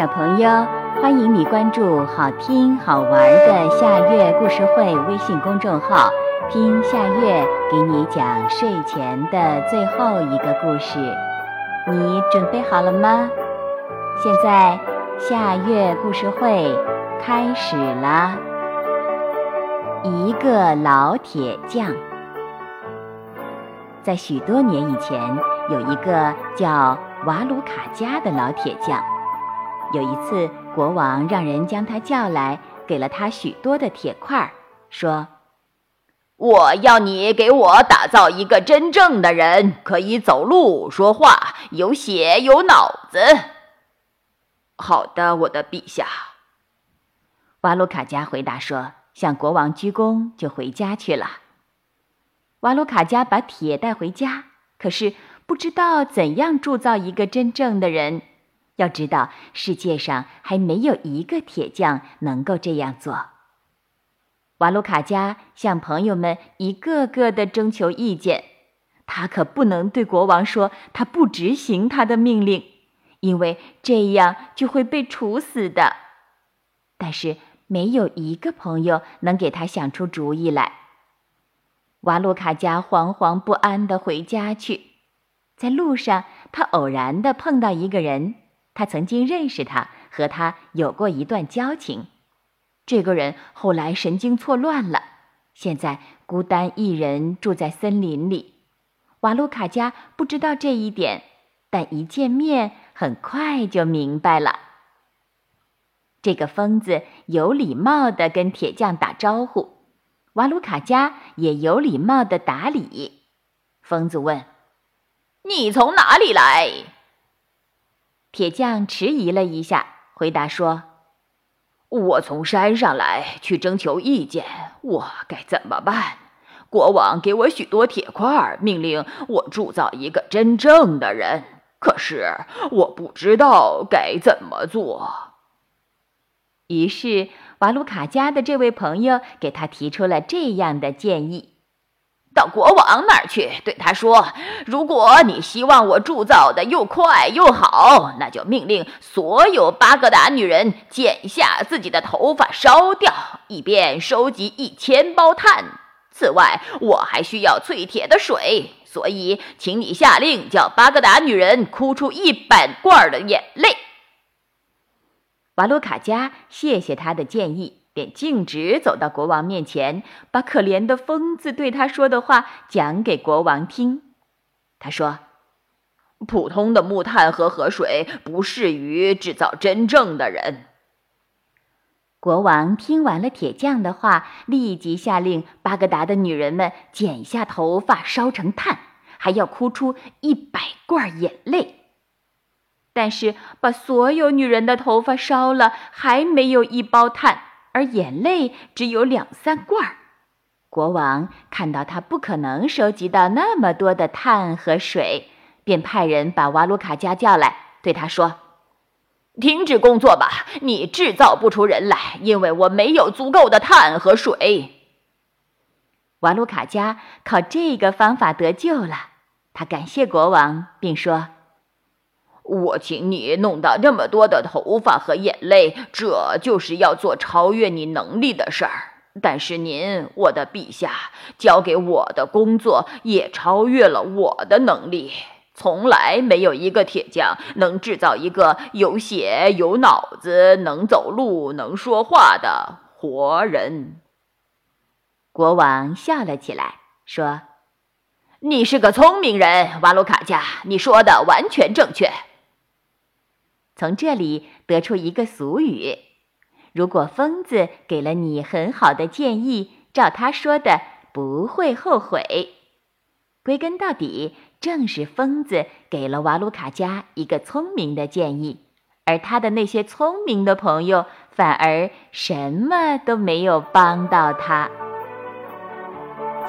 小朋友，欢迎你关注好听好玩的夏月故事会微信公众号，听夏月给你讲睡前的最后一个故事。你准备好了吗？现在夏月故事会开始了。一个老铁匠，在许多年以前，有一个叫瓦鲁卡加的老铁匠。有一次，国王让人将他叫来，给了他许多的铁块，说：“我要你给我打造一个真正的人，可以走路、说话，有血有脑子。”好的，我的陛下。瓦鲁卡加回答说，向国王鞠躬，就回家去了。瓦鲁卡加把铁带回家，可是不知道怎样铸造一个真正的人。要知道，世界上还没有一个铁匠能够这样做。瓦鲁卡加向朋友们一个个的征求意见，他可不能对国王说他不执行他的命令，因为这样就会被处死的。但是没有一个朋友能给他想出主意来。瓦鲁卡加惶惶不安地回家去，在路上，他偶然地碰到一个人。他曾经认识他，和他有过一段交情。这个人后来神经错乱了，现在孤单一人住在森林里。瓦鲁卡加不知道这一点，但一见面很快就明白了。这个疯子有礼貌地跟铁匠打招呼，瓦鲁卡加也有礼貌地打理。疯子问：“你从哪里来？”铁匠迟疑了一下，回答说：“我从山上来，去征求意见。我该怎么办？国王给我许多铁块，命令我铸造一个真正的人。可是我不知道该怎么做。”于是，瓦鲁卡家的这位朋友给他提出了这样的建议。到国王那儿去，对他说：“如果你希望我铸造的又快又好，那就命令所有巴格达女人剪下自己的头发烧掉，以便收集一千包炭。此外，我还需要淬铁的水，所以请你下令叫巴格达女人哭出一百罐的眼泪。”瓦鲁卡加谢谢他的建议。便径直走到国王面前，把可怜的疯子对他说的话讲给国王听。他说：“普通的木炭和河水不适于制造真正的人。”国王听完了铁匠的话，立即下令巴格达的女人们剪下头发烧成炭，还要哭出一百罐眼泪。但是把所有女人的头发烧了，还没有一包炭。而眼泪只有两三罐儿，国王看到他不可能收集到那么多的碳和水，便派人把瓦鲁卡加叫来，对他说：“停止工作吧，你制造不出人来，因为我没有足够的碳和水。”瓦鲁卡加靠这个方法得救了，他感谢国王，并说。我请你弄到这么多的头发和眼泪，这就是要做超越你能力的事儿。但是您，我的陛下，交给我的工作也超越了我的能力。从来没有一个铁匠能制造一个有血有脑子、能走路能说话的活人。国王笑了起来，说：“你是个聪明人，瓦鲁卡加，你说的完全正确。”从这里得出一个俗语：如果疯子给了你很好的建议，照他说的不会后悔。归根到底，正是疯子给了瓦鲁卡加一个聪明的建议，而他的那些聪明的朋友反而什么都没有帮到他。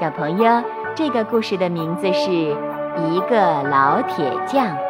小朋友，这个故事的名字是一个老铁匠。